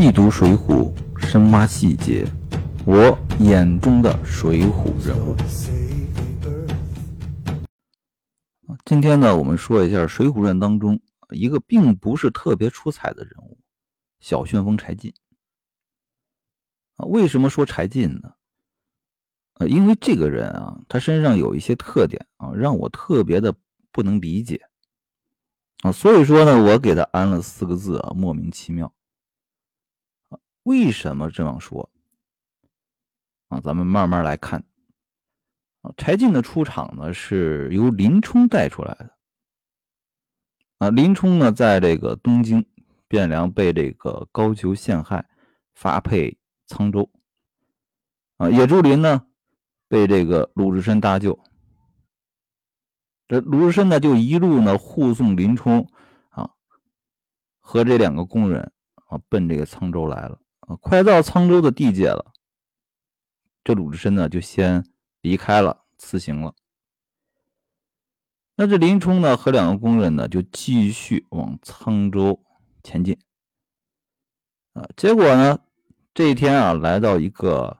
细读《水浒》，深挖细节，我眼中的水浒人物。今天呢，我们说一下《水浒传》当中一个并不是特别出彩的人物——小旋风柴进。啊，为什么说柴进呢？呃，因为这个人啊，他身上有一些特点啊，让我特别的不能理解。啊，所以说呢，我给他安了四个字啊，莫名其妙。为什么这样说？啊，咱们慢慢来看。啊，柴进的出场呢，是由林冲带出来的。啊，林冲呢，在这个东京汴梁被这个高俅陷害，发配沧州。啊，野猪林呢，被这个鲁智深搭救。这鲁智深呢，就一路呢护送林冲啊和这两个工人啊奔这个沧州来了啊，快到沧州的地界了，这鲁智深呢就先离开了，辞行了。那这林冲呢和两个工人呢就继续往沧州前进啊，结果呢这一天啊来到一个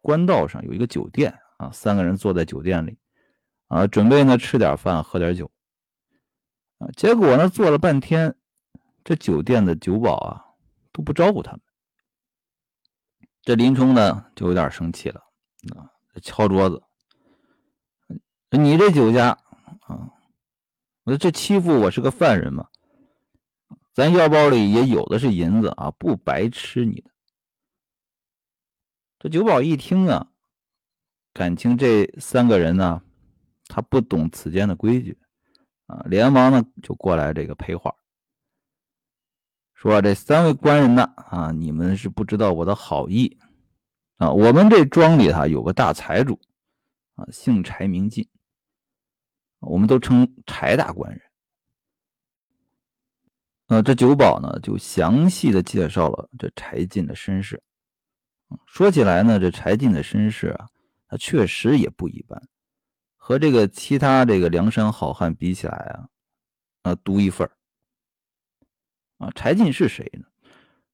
官道上，有一个酒店啊，三个人坐在酒店里。啊，准备呢吃点饭，喝点酒，啊，结果呢坐了半天，这酒店的酒保啊都不招呼他们。这林冲呢就有点生气了，啊，敲桌子，你这酒家啊，我说这欺负我是个犯人吗，咱腰包里也有的是银子啊，不白吃你的。这酒保一听啊，感情这三个人呢。他不懂此间的规矩，啊，连忙呢就过来这个赔话，说这三位官人呢，啊，你们是不知道我的好意，啊，我们这庄里哈有个大财主，啊，姓柴名进，我们都称柴大官人。呃，这酒保呢就详细的介绍了这柴进的身世，说起来呢，这柴进的身世啊，他确实也不一般。和这个其他这个梁山好汉比起来啊，啊，独一份啊，柴进是谁呢？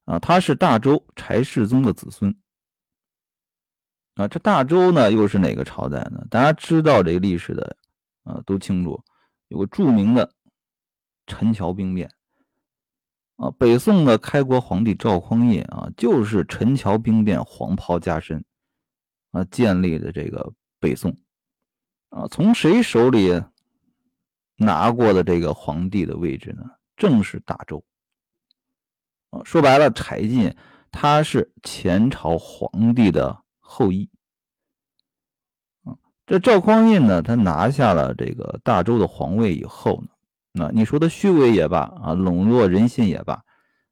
啊，他是大周柴世宗的子孙。啊，这大周呢，又是哪个朝代呢？大家知道这个历史的啊，都清楚，有个著名的陈桥兵变。啊，北宋的开国皇帝赵匡胤啊，就是陈桥兵变黄袍加身啊，建立的这个北宋。啊，从谁手里拿过的这个皇帝的位置呢？正是大周。说白了，柴进他是前朝皇帝的后裔。这赵匡胤呢，他拿下了这个大周的皇位以后呢，那你说他虚伪也罢，啊，笼络人心也罢，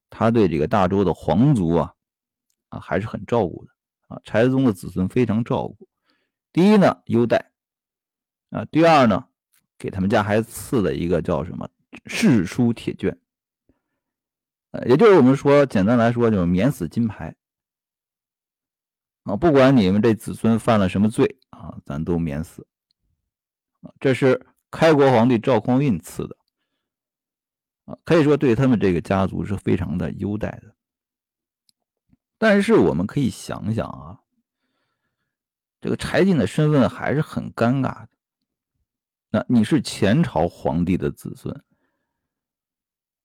他对这个大周的皇族啊，啊，还是很照顾的。啊，柴宗的子孙非常照顾。第一呢，优待。啊，第二呢，给他们家还赐了一个叫什么世书铁卷，呃，也就是我们说，简单来说就是免死金牌啊，不管你们这子孙犯了什么罪啊，咱都免死。这是开国皇帝赵匡胤赐的啊，可以说对他们这个家族是非常的优待的。但是我们可以想想啊，这个柴进的身份还是很尴尬的。那你是前朝皇帝的子孙，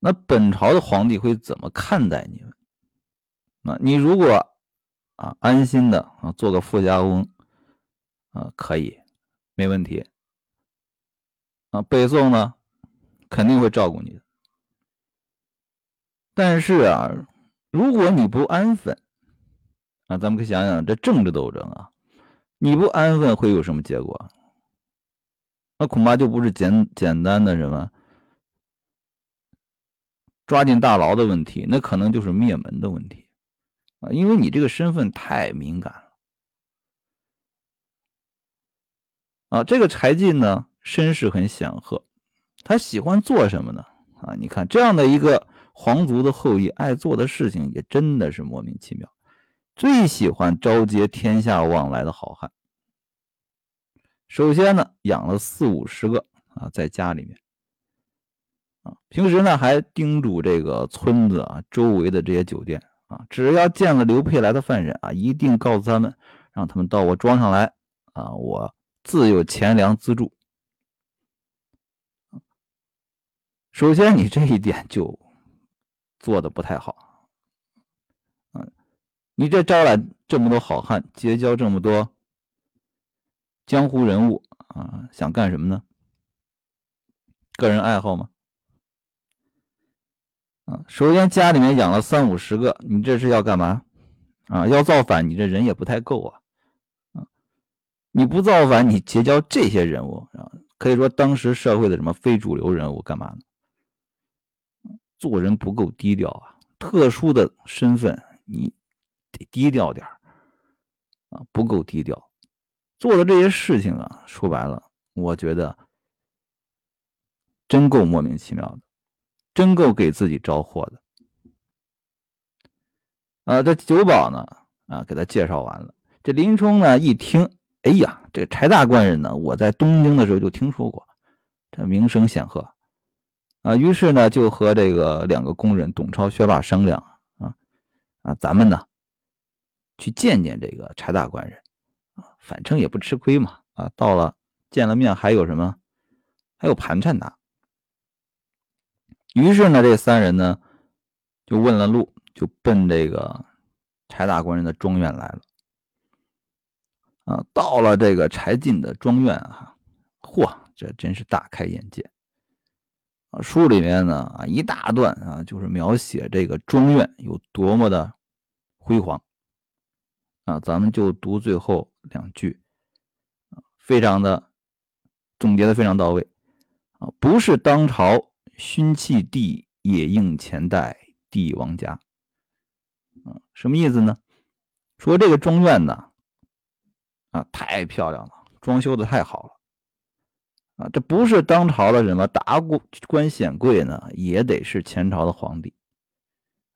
那本朝的皇帝会怎么看待你们？那你如果啊安心的啊做个富家翁啊可以，没问题啊北宋呢肯定会照顾你的。但是啊，如果你不安分啊，咱们可以想想这政治斗争啊，你不安分会有什么结果？那恐怕就不是简简单的什么抓进大牢的问题，那可能就是灭门的问题啊！因为你这个身份太敏感了啊！这个柴进呢，身世很显赫，他喜欢做什么呢？啊，你看这样的一个皇族的后裔，爱做的事情也真的是莫名其妙，最喜欢招接天下往来的好汉。首先呢，养了四五十个啊，在家里面啊，平时呢还叮嘱这个村子啊周围的这些酒店啊，只要见了刘佩来的犯人啊，一定告诉他们，让他们到我庄上来啊，我自有钱粮资助。首先，你这一点就做的不太好，嗯，你这招揽这么多好汉，结交这么多江湖人物啊，想干什么呢？个人爱好吗？啊，首先家里面养了三五十个，你这是要干嘛？啊，要造反，你这人也不太够啊！啊，你不造反，你结交这些人物啊，可以说当时社会的什么非主流人物干嘛呢？做人不够低调啊，特殊的身份你得低调点啊，不够低调，做的这些事情啊，说白了，我觉得。真够莫名其妙的，真够给自己招祸的。啊，这酒保呢，啊，给他介绍完了。这林冲呢，一听，哎呀，这柴大官人呢，我在东京的时候就听说过，这名声显赫。啊，于是呢，就和这个两个工人董超、薛霸商量，啊，啊，咱们呢，去见见这个柴大官人，啊，反正也不吃亏嘛。啊，到了见了面，还有什么？还有盘缠拿。于是呢，这三人呢就问了路，就奔这个柴大官人的庄院来了。啊，到了这个柴进的庄院啊，嚯，这真是大开眼界啊！书里面呢啊一大段啊，就是描写这个庄院有多么的辉煌啊。咱们就读最后两句啊，非常的总结的非常到位啊，不是当朝。勋弃帝也应前代帝王家，啊，什么意思呢？说这个庄院呢，啊，太漂亮了，装修的太好了，啊，这不是当朝的什么达官显贵呢，也得是前朝的皇帝，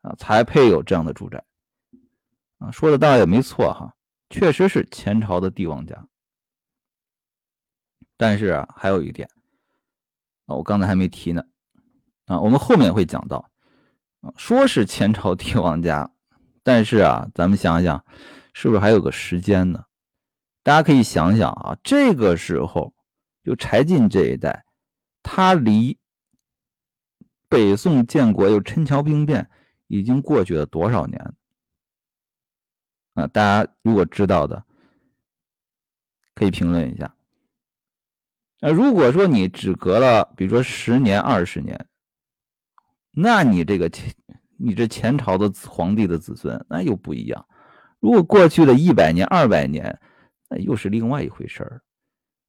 啊，才配有这样的住宅，啊，说的倒也没错哈，确实是前朝的帝王家，但是啊，还有一点，啊，我刚才还没提呢。啊，我们后面会讲到，啊，说是前朝帝王家，但是啊，咱们想想，是不是还有个时间呢？大家可以想想啊，这个时候就柴进这一代，他离北宋建国又陈桥兵变已经过去了多少年？啊，大家如果知道的，可以评论一下。那如果说你只隔了，比如说十年、二十年。那你这个前，你这前朝的皇帝的子孙，那又不一样。如果过去的一百年、二百年，那又是另外一回事儿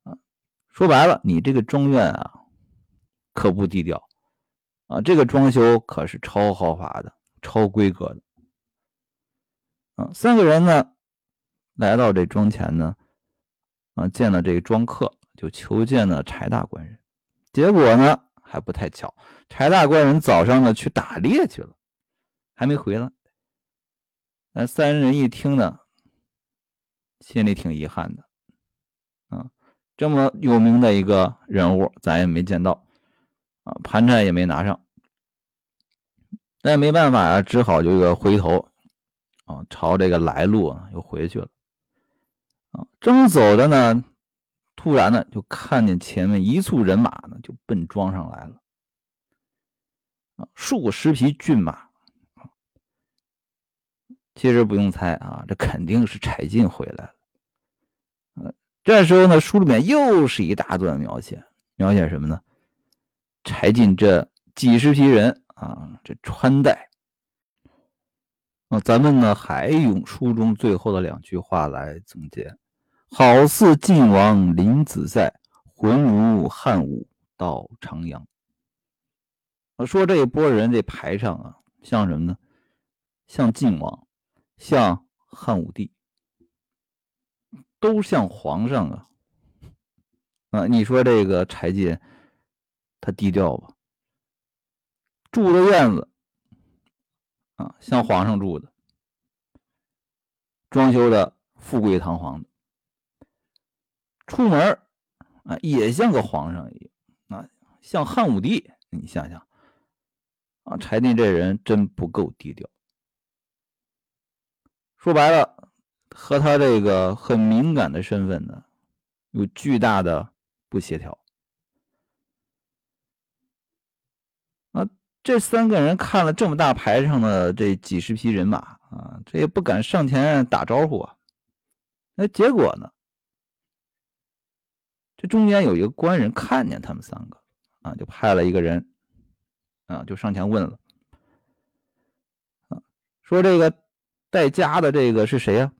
啊。说白了，你这个庄院啊，可不低调啊。这个装修可是超豪华的、超规格的啊。三个人呢，来到这庄前呢，啊，见了这个庄客，就求见了柴大官人。结果呢？还不太巧，柴大官人早上呢去打猎去了，还没回来。那三人一听呢，心里挺遗憾的，啊，这么有名的一个人物，咱也没见到，啊，盘缠也没拿上，那也没办法呀，只好就回头，啊，朝这个来路啊又回去了，啊，正走着呢。突然呢，就看见前面一簇人马呢，就奔庄上来了。啊，数十匹骏马。其实不用猜啊，这肯定是柴进回来了。这时候呢，书里面又是一大段描写，描写什么呢？柴进这几十匹人啊，这穿戴。啊，咱们呢还用书中最后的两句话来总结。好似晋王临子塞，浑如汉武到长阳。我说这一波人这排场啊，像什么呢？像晋王，像汉武帝，都像皇上啊。啊，你说这个柴进，他低调吧？住的院子啊，像皇上住的，装修的富贵堂皇的。出门啊，也像个皇上一样啊，像汉武帝。你想想啊，柴进这人真不够低调说白了，和他这个很敏感的身份呢，有巨大的不协调。啊，这三个人看了这么大排场的这几十匹人马啊，这也不敢上前打招呼啊。那结果呢？这中间有一个官人看见他们三个啊，就派了一个人啊，就上前问了啊，说这个带家的这个是谁呀？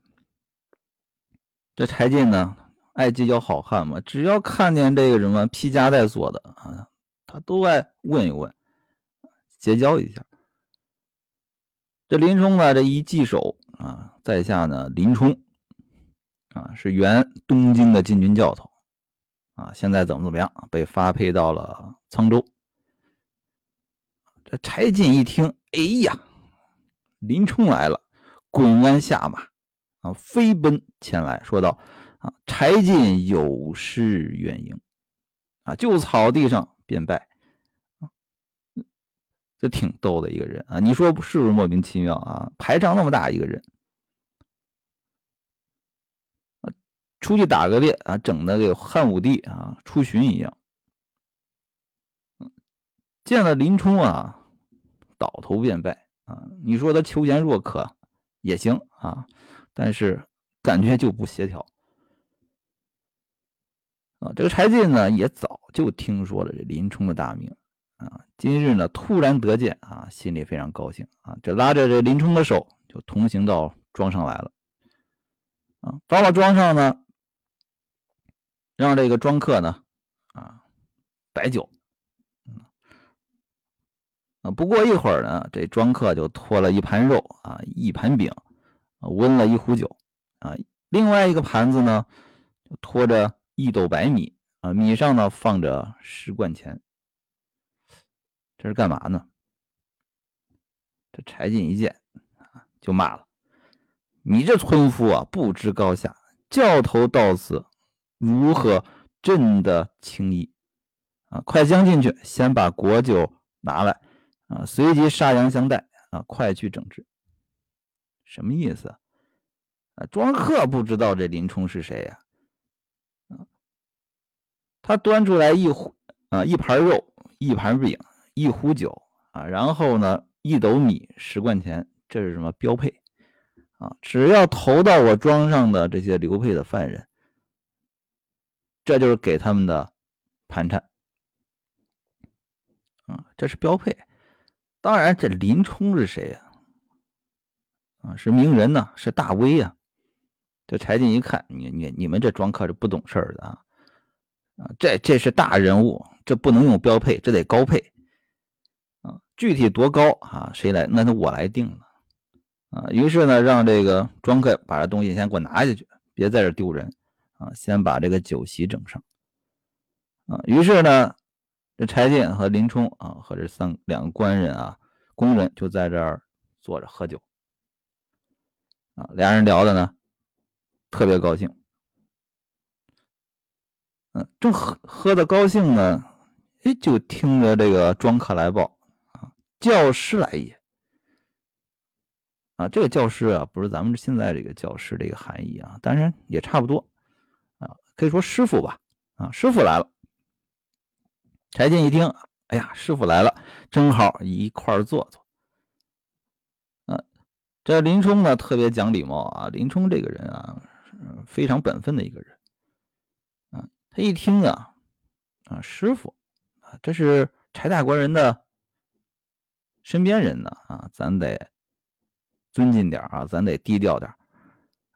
这柴进呢，爱结交好汉嘛，只要看见这个什么披枷带锁的啊，他都爱问一问。结交一下，这林冲呢？这一记手啊，在下呢林冲啊，是原东京的禁军教头啊，现在怎么怎么样，被发配到了沧州。这柴进一听，哎呀，林冲来了，滚鞍下马啊，飞奔前来说道：“啊，柴进有失远迎啊，就草地上便拜。”这挺逗的一个人啊！你说是不是莫名其妙啊？排场那么大一个人，出去打个猎啊，整的个汉武帝啊出巡一样。见了林冲啊，倒头便拜啊！你说他求贤若渴也行啊，但是感觉就不协调啊。这个柴进呢，也早就听说了这林冲的大名。啊，今日呢突然得见啊，心里非常高兴啊，这拉着这林冲的手就同行到庄上来了。啊，到了庄上呢，让这个庄客呢啊摆酒。不过一会儿呢，这庄客就拖了一盘肉啊，一盘饼，温了一壶酒啊，另外一个盘子呢拖着一斗白米啊，米上呢放着十贯钱。这是干嘛呢？这柴进一见啊，就骂了：“你这村夫啊，不知高下，教头到此，如何朕的轻易？啊，快将进去，先把国酒拿来啊，随即杀羊相待啊，快去整治。什么意思？啊，庄客不知道这林冲是谁呀？啊，他端出来一壶啊，一盘肉，一盘饼。”一壶酒啊，然后呢，一斗米，十贯钱，这是什么标配啊？只要投到我庄上的这些流配的犯人，这就是给他们的盘缠啊，这是标配。当然，这林冲是谁呀？啊，是名人呢，是大威呀。这柴进一看，你你你们这庄客是不懂事儿的啊啊，这这是大人物，这不能用标配，这得高配。具体多高啊？谁来？那是我来定了啊。于是呢，让这个庄客把这东西先给我拿下去，别在这丢人啊。先把这个酒席整上啊。于是呢，这柴进和林冲啊，和这三两个官人啊、工人就在这儿坐着喝酒啊。俩人聊的呢，特别高兴。嗯，正喝喝的高兴呢，哎，就听着这个庄客来报啊。教师来也啊，这个教师啊，不是咱们现在这个教师这个含义啊，当然也差不多啊，可以说师傅吧啊，师傅来了。柴进一听，哎呀，师傅来了，正好一块儿坐坐。啊，这林冲呢特别讲礼貌啊，林冲这个人啊，非常本分的一个人啊。他一听啊，啊，师傅啊，这是柴大官人的。身边人呢啊，咱得尊敬点啊，咱得低调点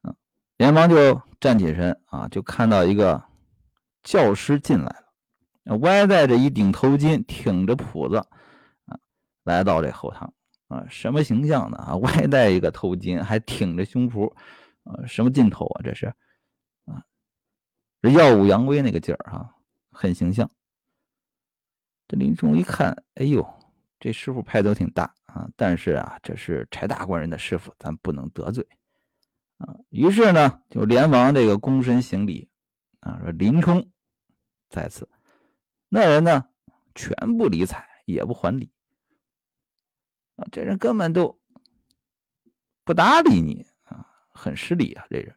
啊。连忙就站起身啊，就看到一个教师进来，歪戴着一顶头巾，挺着谱子啊，来到这后堂啊，什么形象呢啊？歪戴一个头巾，还挺着胸脯啊，什么劲头啊？这是啊，这耀武扬威那个劲儿哈，很形象。这林冲一看，哎呦！这师傅派头挺大啊，但是啊，这是柴大官人的师傅，咱不能得罪啊。于是呢，就连忙这个躬身行礼啊，说林冲在此。那人呢，全不理睬，也不还礼啊。这人根本都不搭理你啊，很失礼啊！这人，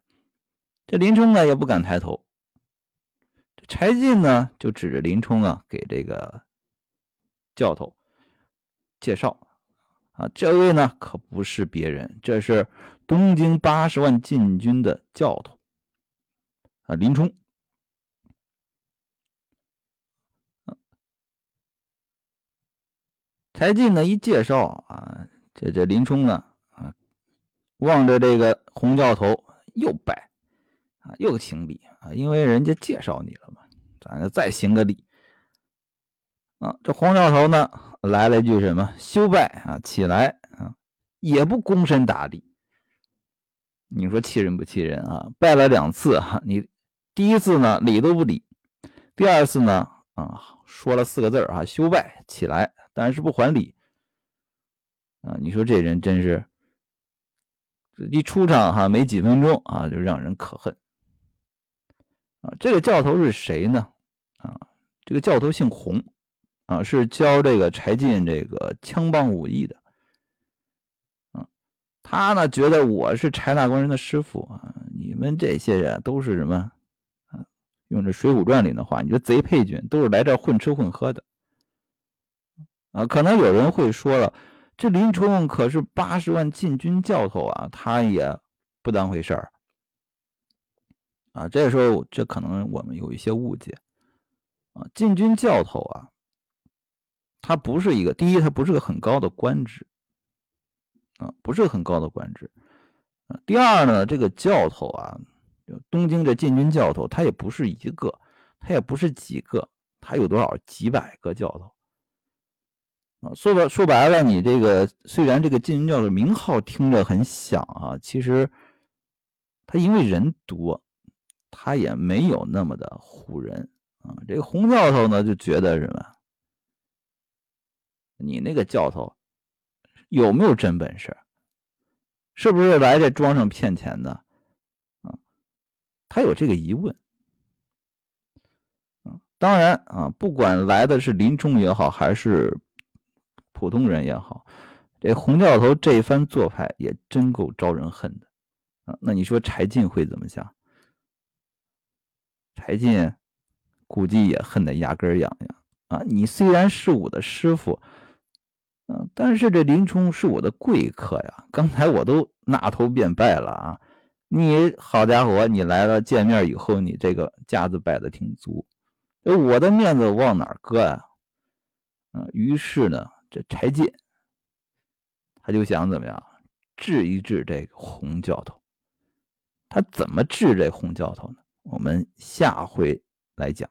这林冲呢也不敢抬头。柴进呢就指着林冲啊，给这个教头介绍啊，这位呢可不是别人，这是东京八十万禁军的教头啊，林冲。柴进呢一介绍啊，这这林冲呢啊，望着这个洪教头又拜啊，又行礼啊，因为人家介绍你了嘛，咱就再行个礼啊。这洪教头呢来了一句什么？休拜啊，起来啊，也不躬身打礼。你说气人不气人啊？拜了两次哈，你第一次呢礼都不理，第二次呢啊说了四个字啊，休拜起来。但是不还礼啊！你说这人真是一出场哈，没几分钟啊，就让人可恨啊！这个教头是谁呢？啊，这个教头姓洪啊，是教这个柴进这个枪棒武艺的啊。他呢觉得我是柴大官人的师傅啊，你们这些人都是什么啊？用这《水浒传》里的话，你说贼配军都是来这混吃混喝的。啊，可能有人会说了，这林冲可是八十万禁军教头啊，他也不当回事儿啊。这时候，这可能我们有一些误解啊。禁军教头啊，他不是一个第一，他不是个很高的官职啊，不是很高的官职啊。第二呢，这个教头啊，东京这禁军教头，他也不是一个，他也不是几个，他有多少几百个教头。说白说白了，你这个虽然这个禁军教的名号听着很响啊，其实他因为人多，他也没有那么的唬人啊。这个洪教头呢就觉得什么？你那个教头有没有真本事？是不是来这庄上骗钱的？啊，他有这个疑问。当然啊，不管来的是林冲也好，还是。普通人也好，这洪教头这一番做派也真够招人恨的啊！那你说柴进会怎么想？柴进估计也恨得牙根痒痒啊！你虽然是我的师傅，嗯，但是这林冲是我的贵客呀！刚才我都纳头便拜了啊！你好家伙，你来了见面以后，你这个架子摆的挺足，我的面子往哪搁呀？嗯，于是呢。这柴进，他就想怎么样治一治这个洪教头？他怎么治这洪教头呢？我们下回来讲。